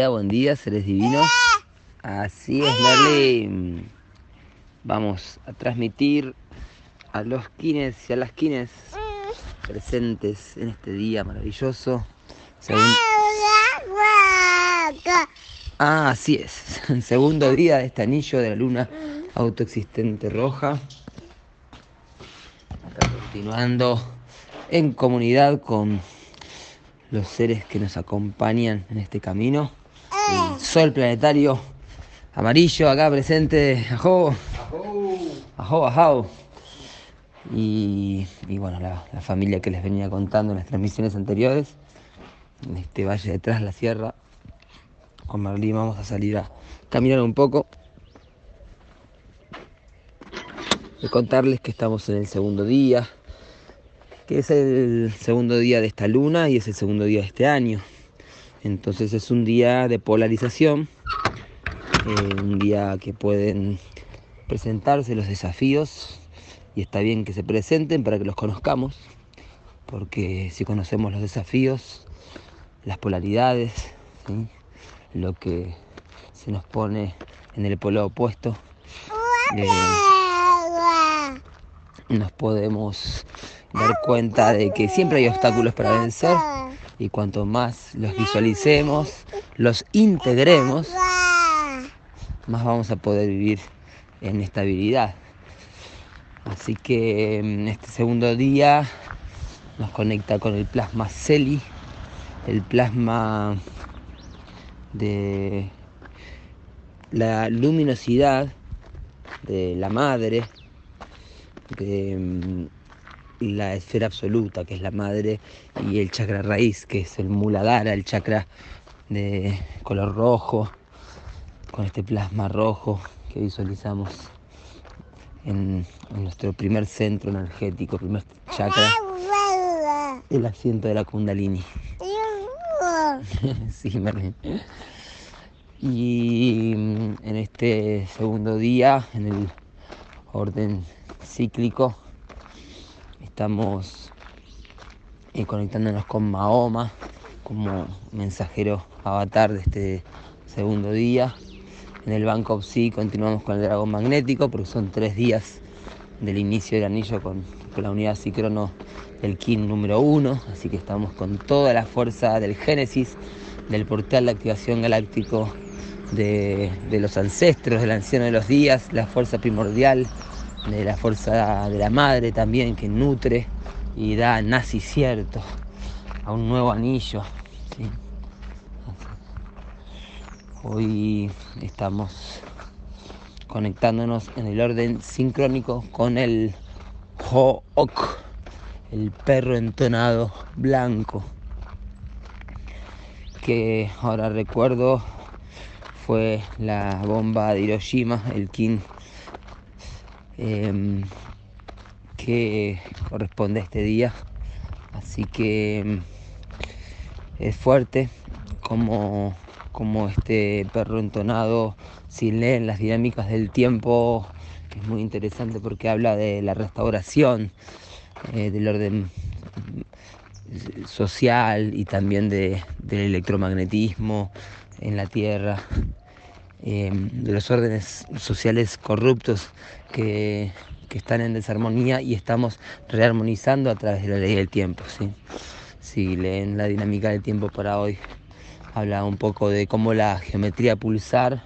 buen día, seres divinos. Así es, Merlin. Vamos a transmitir a los kines y a las kines presentes en este día maravilloso. Ah, así es. Segundo día de este anillo de la luna autoexistente roja. continuando en comunidad con los seres que nos acompañan en este camino. El sol planetario amarillo acá presente. Ajo. Ajo, ajo. Y, bueno, la, familia que les venía contando en las transmisiones anteriores. En este valle detrás de la sierra. Con Marlene vamos a salir a caminar un poco. De contarles que estamos en el segundo día que es el segundo día de esta luna y es el segundo día de este año. Entonces es un día de polarización, eh, un día que pueden presentarse los desafíos y está bien que se presenten para que los conozcamos, porque si conocemos los desafíos, las polaridades, lo que se nos pone en el polo opuesto, eh, nos podemos dar cuenta de que siempre hay obstáculos para vencer y cuanto más los visualicemos, los integremos, más vamos a poder vivir en estabilidad. Así que en este segundo día nos conecta con el plasma Celi, el plasma de la luminosidad de la madre, de la esfera absoluta, que es la madre, y el chakra raíz, que es el muladhara, el chakra de color rojo, con este plasma rojo que visualizamos en, nuestro primer centro energético, primer chakra, el asiento de la kundalini. sí, Merlin. Y en este segundo día, en el orden cíclico, Estamos eh, conectándonos con Mahoma como mensajero avatar de este segundo día. En el Banco Psi continuamos con el dragón magnético porque son tres días del inicio del anillo con, la unidad Cicrono del Kin número uno. Así que estamos con toda la fuerza del Génesis, del portal de activación galáctico de, de los ancestros, del anciano de los días, la fuerza primordial de la fuerza de la madre también que nutre y da nacimiento a un nuevo anillo. Hoy estamos conectándonos en el orden sincrónico con el Ho'ok, el perro entonado blanco, que ahora recuerdo fue la bomba de Hiroshima, el King Em, que corresponde a este día. Así que em, es fuerte como, como este perro entonado, si leen las dinámicas del tiempo, es muy interesante porque habla de la restauración, eh, del orden social y también de, del electromagnetismo en la Tierra. Em, de los órdenes sociales corruptos que, están en desarmonía y estamos rearmonizando a través de la ley del tiempo. ¿sí? Si leen la dinámica del tiempo para hoy, habla un poco de cómo la geometría pulsar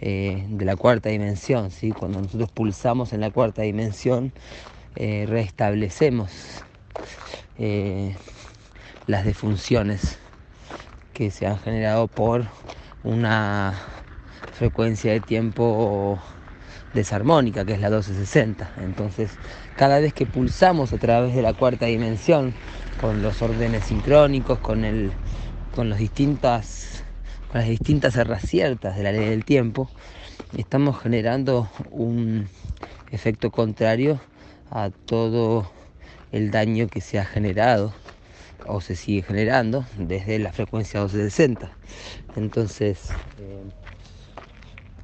eh, de la cuarta dimensión, ¿sí? cuando nosotros pulsamos en la cuarta dimensión, eh, restablecemos eh, las defunciones que se han generado por una frecuencia de tiempo desarmónica, que es la 1260. Entonces, cada vez que pulsamos a través de la cuarta dimensión, con los órdenes sincrónicos, con, el, con, distintas, con las distintas ciertas de la ley del tiempo, estamos generando un efecto contrario a todo el daño que se ha generado o se sigue generando desde la frecuencia 1260. Entonces, eh,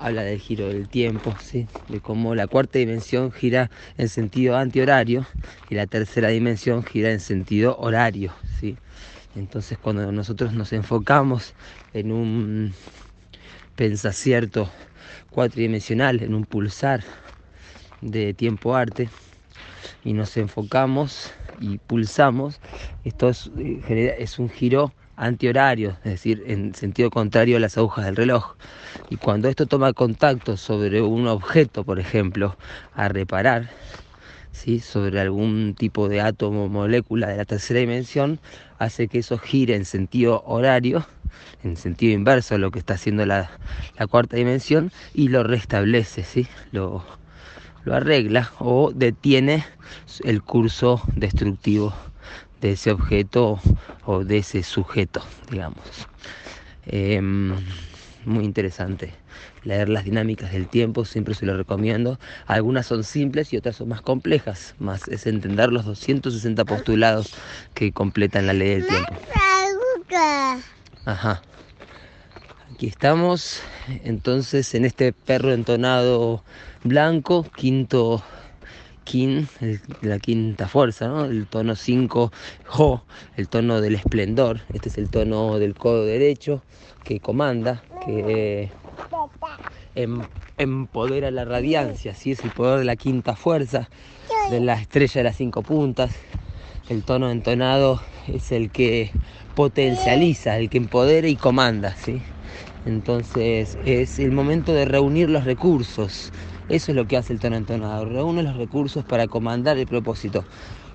habla del giro del tiempo, ¿sí? de cómo la cuarta dimensión gira en sentido antihorario y la tercera dimensión gira en sentido horario. ¿sí? Entonces cuando nosotros nos enfocamos en un pensacierto cuatridimensional, en un pulsar de tiempo arte, y nos enfocamos y pulsamos, esto es, eh, es un giro antihorario, es decir, en sentido contrario a las agujas del reloj. Y cuando esto toma contacto sobre un objeto, por ejemplo, a reparar, ¿sí? sobre algún tipo de átomo o molécula de la tercera dimensión, hace que eso gire en sentido horario, en sentido inverso a lo que está haciendo la, cuarta dimensión, y lo restablece, ¿sí? lo, lo arregla o detiene el curso destructivo de ese objeto o de ese sujeto, digamos. Em, muy interesante leer las dinámicas del tiempo, siempre se lo recomiendo. Algunas son simples y otras son más complejas, más es entender los 260 postulados que completan la ley del tiempo. Ajá. Aquí estamos, entonces, en este perro entonado blanco, quinto kin, la quinta fuerza, ¿no? el tono 5, Jo, el tono del esplendor. Este es el tono del codo derecho que comanda, que em, empodera la radiancia, ¿sí? es el poder de la quinta fuerza, de la estrella de las cinco puntas. El tono entonado es el que potencializa, el que empodera y comanda. ¿sí? Entonces es el momento de reunir los recursos. Eso es lo que hace el tono entonado. Reúne los recursos para comandar el propósito.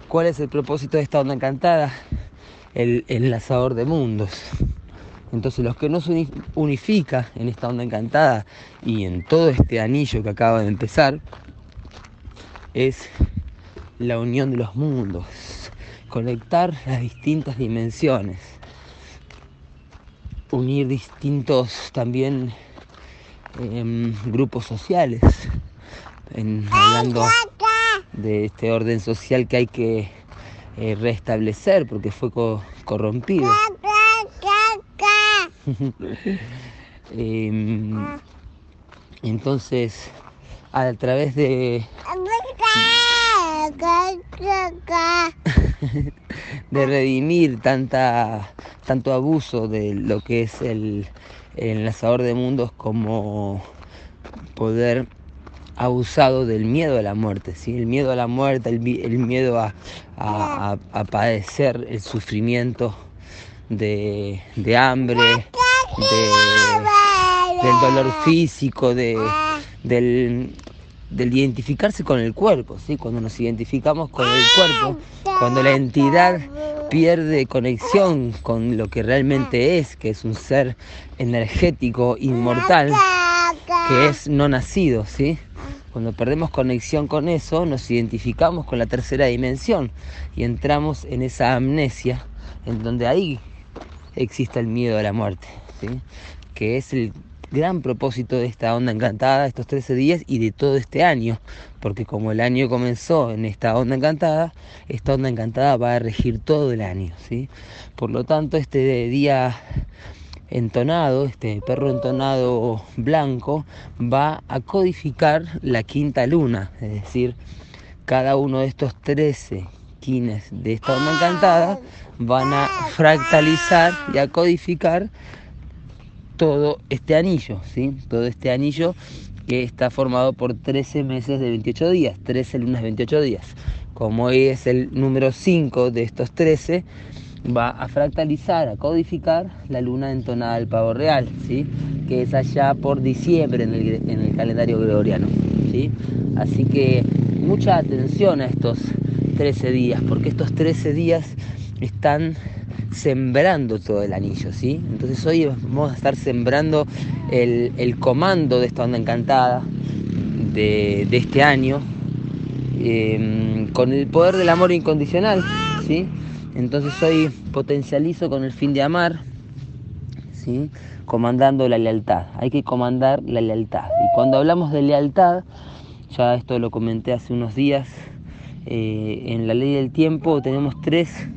¿Cuál es el propósito de esta onda encantada? El enlazador de mundos. Entonces los que no se unifica en esta onda encantada y en todo este anillo que acaba de empezar es la unión de los mundos, conectar las distintas dimensiones unir distintos también em, grupos sociales, hablando de este orden social que hay que eh, restablecer porque fue corrompido. Em, entonces, a través de de redimir tanta, tanto abuso de lo que es el, enlazador de mundos como poder abusado del miedo a la muerte, ¿sí? el miedo a la muerte, el, miedo a, padecer el sufrimiento de, hambre, del dolor físico, de, del, del identificarse con el cuerpo, ¿sí? cuando nos identificamos con el cuerpo, cuando la entidad pierde conexión con lo que realmente es, que es un ser energético, inmortal, que es no nacido, ¿sí? Cuando perdemos conexión con eso, nos identificamos con la tercera dimensión y entramos en esa amnesia, en donde ahí existe el miedo a la muerte, ¿sí? que es el gran propósito de esta onda encantada, estos 13 días y de todo este año, porque como el año comenzó en esta onda encantada, esta onda encantada va a regir todo el año, ¿sí? Por lo tanto, este día entonado, este perro entonado blanco, va a codificar la quinta luna, es decir, cada uno de estos 13 quines de esta onda encantada van a fractalizar y a codificar todo este anillo, ¿sí? Todo este anillo que está formado por 13 meses de 28 días, 13 lunas de 28 días. Como es el número 5 de estos 13, va a fractalizar, a codificar la luna entonada del pavo real, ¿sí? que es allá por diciembre en el, en el calendario gregoriano. ¿sí? Así que mucha atención a estos 13 días, porque estos 13 días están sembrando todo el anillo, ¿sí? Entonces hoy vamos a estar sembrando el, comando de esta onda encantada de, este año em, con el poder del amor incondicional, ¿sí? Entonces hoy potencializo con el fin de amar, ¿sí? Comandando la lealtad. Hay que comandar la lealtad. Y cuando hablamos de lealtad, ya esto lo comenté hace unos días, eh, en la ley del tiempo tenemos tres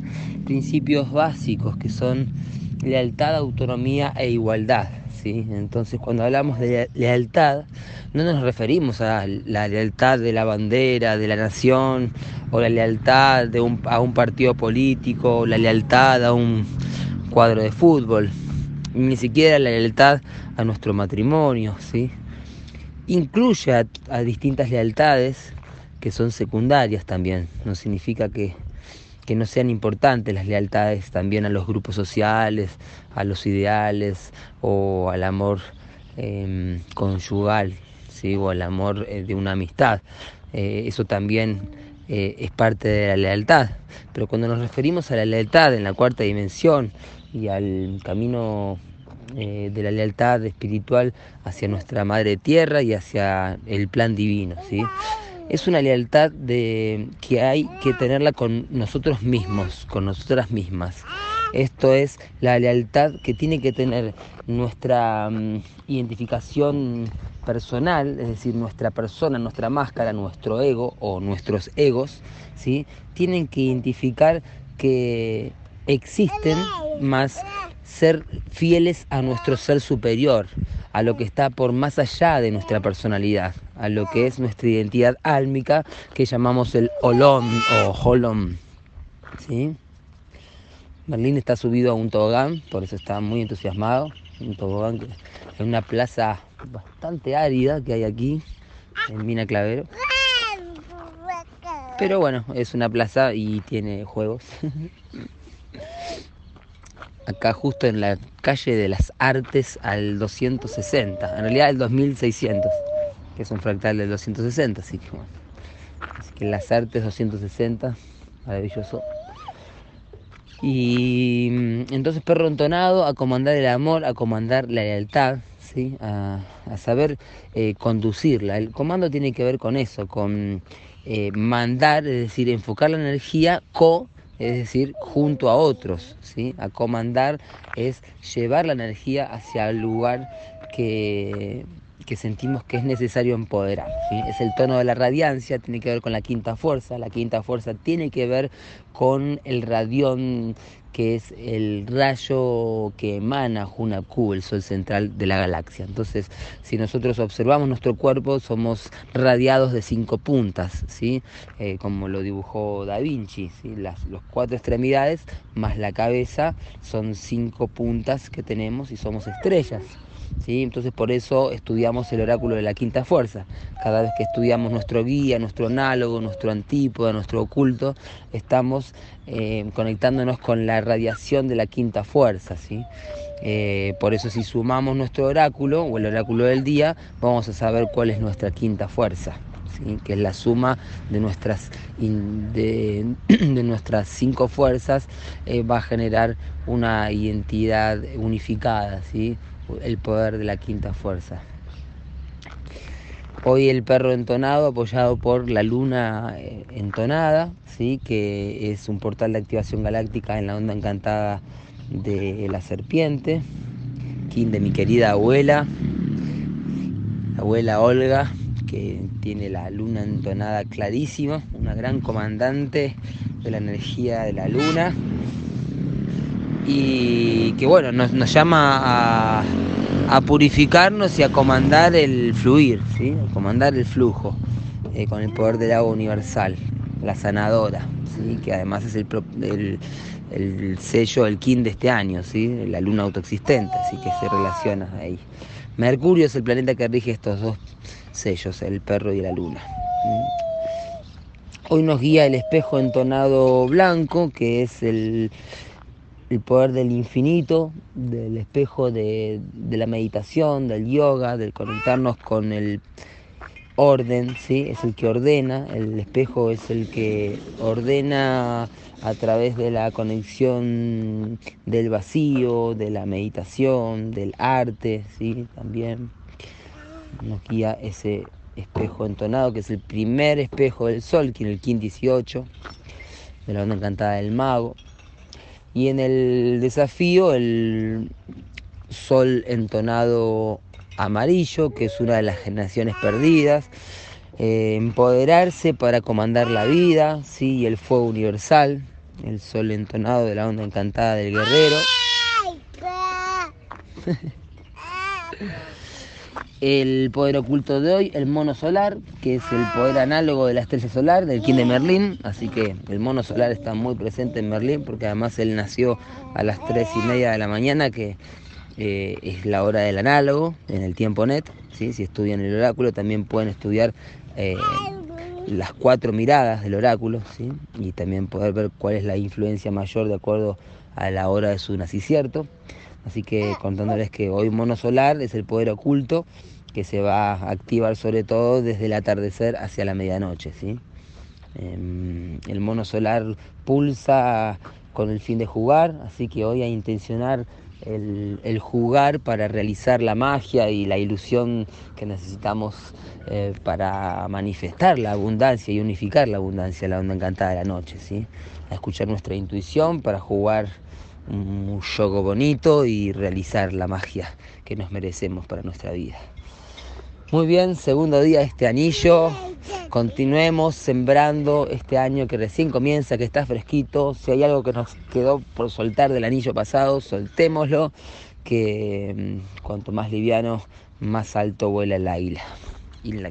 principios básicos que son lealtad, autonomía e igualdad. ¿Sí? Entonces cuando hablamos de lealtad no nos referimos a la lealtad de la bandera, de la nación, o la lealtad de un, a un partido político, o la lealtad a un, cuadro de fútbol, ni siquiera la lealtad a nuestro matrimonio, ¿sí? Incluye a, a distintas lealtades que son secundarias también, no significa que, que no sean importantes las lealtades también a los grupos sociales, a los ideales o al amor eh, conyugal, ¿sí? o al amor eh, de una amistad. Eh, eso también eh, es parte de la lealtad. Pero cuando nos referimos a la lealtad en la cuarta dimensión y al camino de la lealtad espiritual hacia nuestra madre tierra y hacia el plan divino, ¿sí? Es una lealtad de, que hay que tenerla con nosotros mismos, con nosotras mismas. Esto es la lealtad que tiene que tener nuestra um, identificación personal, es decir, nuestra persona, nuestra máscara, nuestro ego o nuestros egos, ¿sí? tienen que identificar que existen más ser fieles a nuestro ser superior, a lo que está por más allá de nuestra personalidad, a lo que es nuestra identidad álmica que llamamos el olom o holom. ¿sí? Berlín está subido a un tobogán, por eso está muy entusiasmado. Un tobogán que es una plaza bastante árida que hay aquí en Mina Clavero. Pero bueno, es una plaza y tiene juegos. Acá justo en la calle de las Artes al 260, en realidad el 2600, que es un fractal del 260, así que bueno. Así que las Artes 260, maravilloso. Y mm, entonces perro entonado a comandar el amor, a comandar la lealtad, ¿sí? a, saber eh, conducirla. El comando tiene que ver con eso, con eh, mandar, es decir, enfocar la energía co, es decir, junto a otros. ¿sí? A comandar es llevar la energía hacia el lugar que, que sentimos que es necesario empoderar. Es el tono de la radiancia, tiene que ver con la quinta fuerza, la quinta fuerza tiene que ver con el radión que es el rayo que emana Hunapku, el sol central de la galaxia. Entonces, si nosotros observamos nuestro cuerpo, somos radiados de cinco puntas, ¿sí? Eh, como lo dibujó Da Vinci. ¿sí? Las los cuatro extremidades más la cabeza son cinco puntas que tenemos y somos estrellas. ¿Sí? Entonces por eso estudiamos el oráculo de la quinta fuerza. Cada vez que estudiamos nuestro guía, nuestro análogo, nuestro antípoda, nuestro oculto, estamos eh, conectándonos con la radiación de la quinta fuerza. ¿sí? Eh, por eso si sumamos nuestro oráculo o el oráculo del día, vamos a saber cuál es nuestra quinta fuerza. Que es la suma de nuestras, de, nuestras cinco fuerzas, eh, va a generar una identidad unificada, ¿sí? el poder de la quinta fuerza. Hoy el perro entonado apoyado por la luna eh, entonada, ¿sí? que es un portal de activación galáctica en la onda encantada de la serpiente, kin de mi querida abuela, abuela Olga, que tiene la luna entonada clarísima, una gran comandante de la energía de la luna y que bueno, nos, llama a, purificarnos y a comandar el fluir, ¿sí? a comandar el flujo eh, con el poder del agua universal, la sanadora, ¿sí? que además es el, sello, el kin de este año, ¿sí? la luna autoexistente, así que se relaciona ahí. Mercurio es el planeta que rige estos dos sellos, el perro y la luna. Hoy nos guía el espejo entonado blanco, que es el, el poder del infinito, del espejo de, de, la meditación, del yoga, del conectarnos con el orden, ¿sí? es el que ordena, el espejo es el que ordena a través de la conexión del vacío, de la meditación, del arte, ¿sí? también nos guía ese espejo entonado, que es el primer espejo del sol, que en el Kin 18, de la onda encantada del mago. Y en el desafío, el sol entonado amarillo, que es una de las generaciones perdidas. Eh, empoderarse para comandar la vida, ¿sí? y el fuego universal, el sol entonado de la onda encantada del guerrero. el poder oculto de hoy, el mono solar, que es el poder análogo de la estrella solar, del King de Merlín. Así que el mono solar está muy presente en Merlín, porque además él nació a las 3 y media de la mañana, que eh, es la hora del análogo, en el tiempo net. ¿sí? Si estudian el oráculo, también pueden estudiar eh, las cuatro miradas del oráculo, ¿sí? y también poder ver cuál es la influencia mayor de acuerdo a la hora de su nacimiento. Así que contándoles que hoy mono solar es el poder oculto que se va a activar sobre todo desde el atardecer hacia la medianoche. ¿sí? Em, el mono solar pulsa con el fin de jugar, así que hoy a intencionar el, jugar para realizar la magia y la ilusión que necesitamos eh, para manifestar la abundancia y unificar la abundancia, la onda encantada de la noche, ¿sí? a escuchar nuestra intuición para jugar un juego bonito y realizar la magia que nos merecemos para nuestra vida. Muy bien, segundo día de este anillo. Continuemos sembrando este año que recién comienza, que está fresquito. Si hay algo que nos quedó por soltar del anillo pasado, soltémoslo, que mm, cuanto más liviano, más alto vuela el águila. Y la